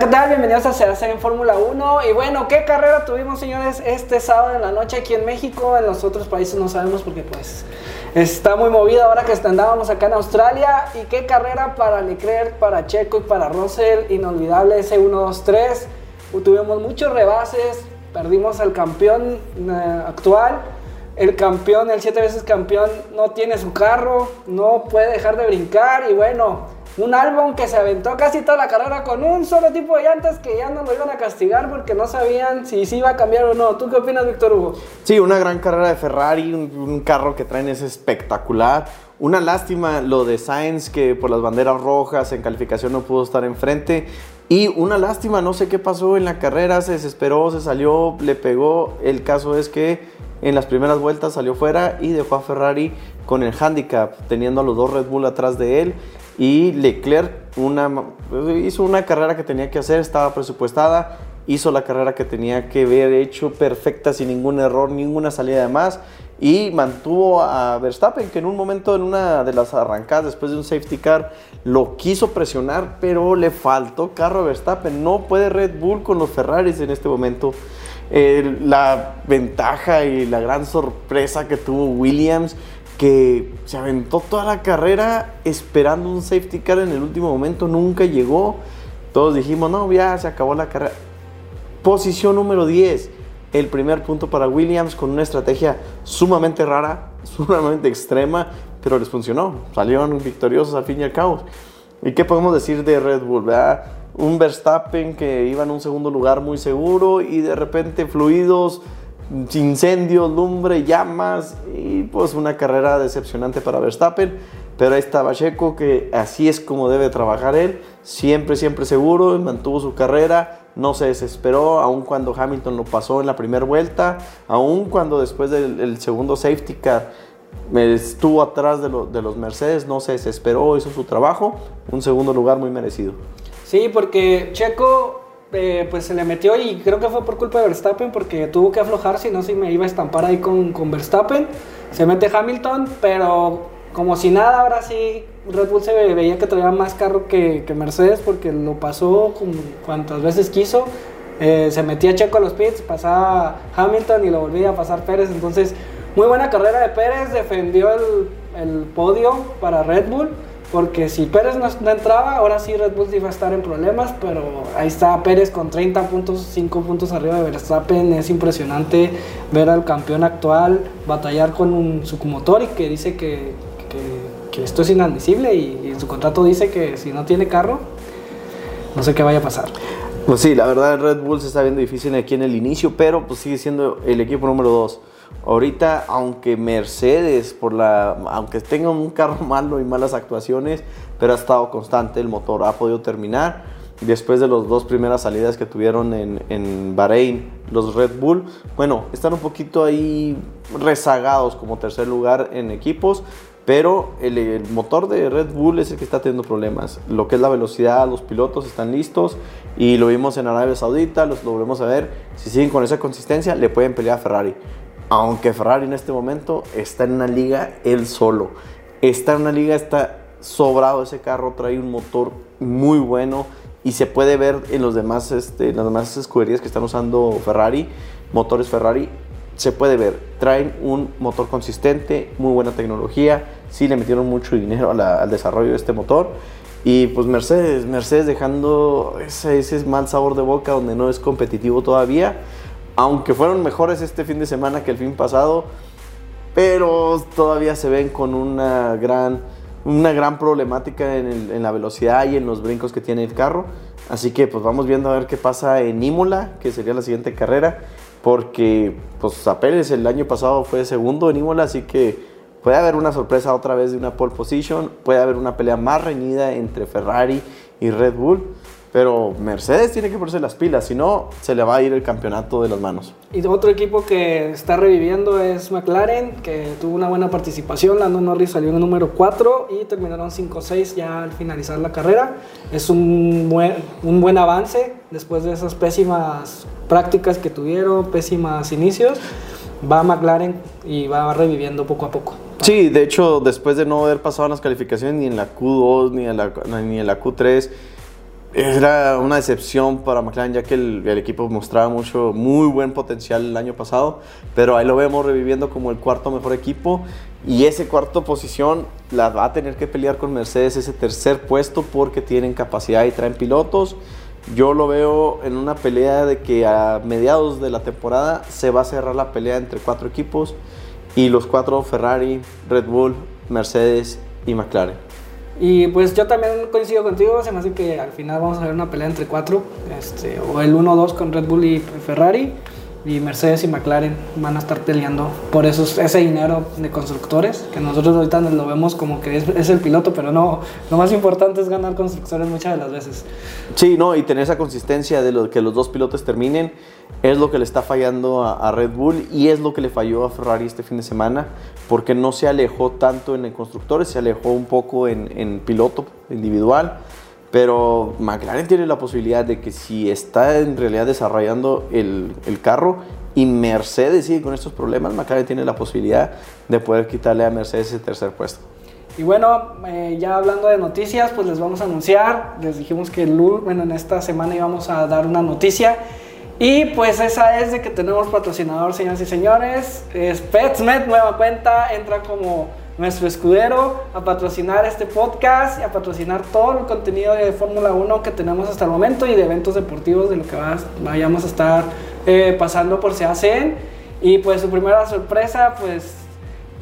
¿qué tal? Bienvenidos a Se en Fórmula 1. Y bueno, ¿qué carrera tuvimos, señores, este sábado en la noche aquí en México? En los otros países no sabemos porque pues está muy movida ahora que andábamos acá en Australia. ¿Y qué carrera para Leclerc, para Checo y para Russell? Inolvidable ese 1-2-3. Tuvimos muchos rebases, perdimos al campeón eh, actual. El campeón, el siete veces campeón, no tiene su carro, no puede dejar de brincar y bueno un álbum que se aventó casi toda la carrera con un solo tipo de llantas que ya no lo iban a castigar porque no sabían si iba a cambiar o no. ¿Tú qué opinas, Víctor Hugo? Sí, una gran carrera de Ferrari, un, carro que traen es espectacular. Una lástima lo de Sainz que por las banderas rojas en calificación no pudo estar enfrente. Y una lástima, no sé qué pasó en la carrera, se desesperó, se salió, le pegó. El caso es que en las primeras vueltas salió fuera y dejó a Ferrari con el handicap, teniendo a los dos Red Bull atrás de él. Y Leclerc hizo una carrera que tenía que hacer, estaba presupuestada, hizo la carrera que tenía que haber hecho perfecta, sin ningún error, ninguna salida de más. Y mantuvo a Verstappen, que en un momento, en una de las arrancadas, después de un safety car, lo quiso presionar, pero le faltó carro a Verstappen. No puede Red Bull con los Ferraris en este momento. la ventaja y la gran sorpresa que tuvo Williams que se aventó toda la carrera esperando un safety car en el último momento, nunca llegó. Todos dijimos, no, ya se acabó la carrera. Posición número 10, el primer punto para Williams con una estrategia sumamente rara, sumamente extrema, pero les funcionó. Salieron victoriosos al fin y al cabo. ¿Y qué podemos decir de Red Bull? Un Verstappen que iba en un segundo lugar muy seguro y de repente fluidos incendios, lumbre, llamas y pues una carrera decepcionante para Verstappen. Pero ahí estaba Checo, que así es como debe trabajar él, siempre, siempre seguro, mantuvo su carrera, no se desesperó, aun cuando Hamilton lo pasó en la primera vuelta, aun cuando después del segundo safety car estuvo atrás de, de los Mercedes, no se desesperó, hizo su trabajo, un segundo lugar muy merecido. Sí, porque Checo eh, pues se le metió y creo que fue por culpa de Verstappen porque tuvo que aflojar, si no, si me iba a estampar ahí con, con Verstappen. Se mete Hamilton, pero como si nada, ahora sí Red Bull se veía que traía más carro que, que Mercedes porque lo pasó cuantas veces quiso. Eh, se metía Checo a los pits, pasaba Hamilton y lo volvía a pasar Pérez. Entonces, muy buena carrera de Pérez, defendió el, el podio para Red Bull. Porque si Pérez no, entraba, ahora sí Red Bull iba a estar en problemas, pero ahí está Pérez con 30 puntos, 5 puntos arriba de Verstappen. Es impresionante ver al campeón actual batallar con un submotor y que dice que, que, esto es inadmisible y, y, en su contrato dice que si no tiene carro, no sé qué vaya a pasar. Pues sí, la verdad Red Bull se está viendo difícil aquí en el inicio, pero pues sigue siendo el equipo número 2. Ahorita, aunque Mercedes, por la, aunque tenga un carro malo y malas actuaciones, pero ha estado constante, el motor ha podido terminar. Después de las dos primeras salidas que tuvieron en, en Bahrein, los Red Bull, bueno, están un poquito ahí rezagados como tercer lugar en equipos, pero el, motor de Red Bull es el que está teniendo problemas. Lo que es la velocidad, los pilotos están listos y lo vimos en Arabia Saudita, los, lo volvemos a ver. Si siguen con esa consistencia, le pueden pelear a Ferrari aunque Ferrari en este momento está en una liga él solo. Está en una liga, está sobrado ese carro, trae un motor muy bueno y se puede ver en los demás, este, las demás escuderías que están usando Ferrari, motores Ferrari, se puede ver. Traen un motor consistente, muy buena tecnología, sí le metieron mucho dinero al desarrollo de este motor. Y pues Mercedes, Mercedes dejando ese, ese mal sabor de boca donde no es competitivo todavía aunque fueron mejores este fin de semana que el fin pasado, pero todavía se ven con una gran, una gran problemática en, la velocidad y en los brincos que tiene el carro. Así que pues vamos viendo a ver qué pasa en Imola, que sería la siguiente carrera, porque pues a Pérez el año pasado fue segundo en Imola, así que puede haber una sorpresa otra vez de una pole position, puede haber una pelea más reñida entre Ferrari y Red Bull. Pero Mercedes tiene que ponerse las pilas, si no, se le va a ir el campeonato de las manos. Y otro equipo que está reviviendo es McLaren, que tuvo una buena participación. Lando Norris salió en el número 4 y terminaron 5-6 ya al finalizar la carrera. Es un buen, un buen avance después de esas pésimas prácticas que tuvieron, pésimas inicios. Va McLaren y va reviviendo poco a poco. Sí, de hecho, después de no haber pasado las calificaciones ni en la Q2 ni en la, ni en la Q3, era una decepción para McLaren ya que el, el, equipo mostraba mucho, muy buen potencial el año pasado, pero ahí lo vemos reviviendo como el cuarto mejor equipo y ese cuarto posición la va a tener que pelear con Mercedes ese tercer puesto porque tienen capacidad y traen pilotos. Yo lo veo en una pelea de que a mediados de la temporada se va a cerrar la pelea entre cuatro equipos y los cuatro Ferrari, Red Bull, Mercedes y McLaren. Y pues yo también coincido contigo, se me hace que al final vamos a ver una pelea entre cuatro, este, o el 1-2 con Red Bull y Ferrari, y Mercedes y McLaren van a estar peleando por esos, ese dinero de constructores, que nosotros ahorita lo vemos como que es, es, el piloto, pero no, lo más importante es ganar constructores muchas de las veces. Sí, no, y tener esa consistencia de lo, que los dos pilotos terminen es lo que le está fallando a, a, Red Bull y es lo que le falló a Ferrari este fin de semana, porque no se alejó tanto en el constructores, se alejó un poco en, en piloto individual. Pero McLaren tiene la posibilidad de que si está en realidad desarrollando el, el, carro y Mercedes sigue con estos problemas, McLaren tiene la posibilidad de poder quitarle a Mercedes ese tercer puesto. Y bueno, eh, ya hablando de noticias, pues les vamos a anunciar, les dijimos que el, bueno, en esta semana íbamos a dar una noticia. Y pues esa es de que tenemos patrocinador, señoras y señores. Es PetsMed, nueva cuenta, entra como nuestro escudero a patrocinar este podcast y a patrocinar todo el contenido de Fórmula 1 que tenemos hasta el momento y de eventos deportivos de lo que vayamos a estar eh, pasando por SEACEN. Y pues su primera sorpresa pues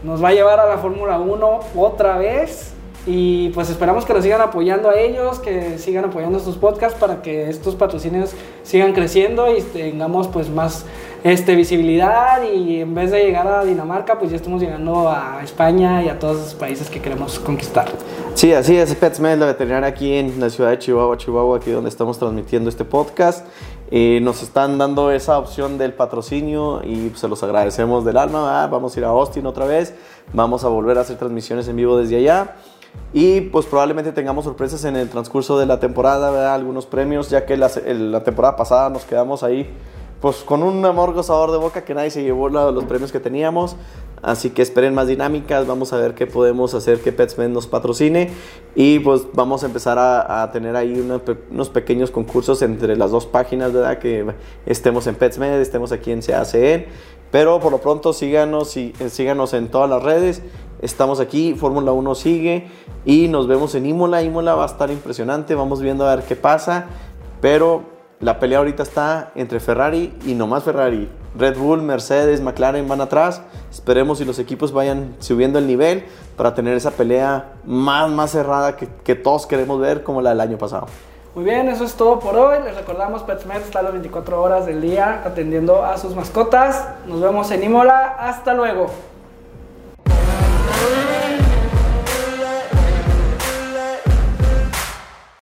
nos va a llevar a la Fórmula 1 otra vez. Y pues esperamos que nos sigan apoyando a ellos, que sigan apoyando estos podcasts para que estos patrocinios sigan creciendo y tengamos pues más este, visibilidad y en vez de llegar a Dinamarca, pues ya estamos llegando a España y a todos los países que queremos conquistar. Sí, así es, PetSmed, la veterinaria aquí en la ciudad de Chihuahua, Chihuahua, aquí donde estamos transmitiendo este podcast. Eh, nos están dando esa opción del patrocinio y se los agradecemos del alma. Vamos a ir a Austin otra vez, vamos a volver a hacer transmisiones en vivo desde allá. Y pues probablemente tengamos sorpresas en el transcurso de la temporada, algunos premios, ya que la, la temporada pasada nos quedamos ahí pues con un amor sabor de boca que nadie se llevó los premios que teníamos. Así que esperen más dinámicas, vamos a ver qué podemos hacer que PetsMed nos patrocine. Y pues vamos a empezar a, tener ahí unos pequeños concursos entre las dos páginas, ¿verdad? Que estemos en PetsMed, estemos aquí en CACN, pero por lo pronto síganos, y, síganos en todas las redes, estamos aquí, Fórmula 1 sigue. Y nos vemos en Imola, Imola va a estar impresionante, vamos viendo a ver qué pasa, pero la pelea ahorita está entre Ferrari y no más Ferrari. Red Bull, Mercedes, McLaren van atrás. Esperemos si los equipos vayan subiendo el nivel para tener esa pelea más, más cerrada que, todos queremos ver como la del año pasado. Muy bien, eso es todo por hoy. Les recordamos, PetSmed está a las 24 horas del día atendiendo a sus mascotas. Nos vemos en Imola. Hasta luego.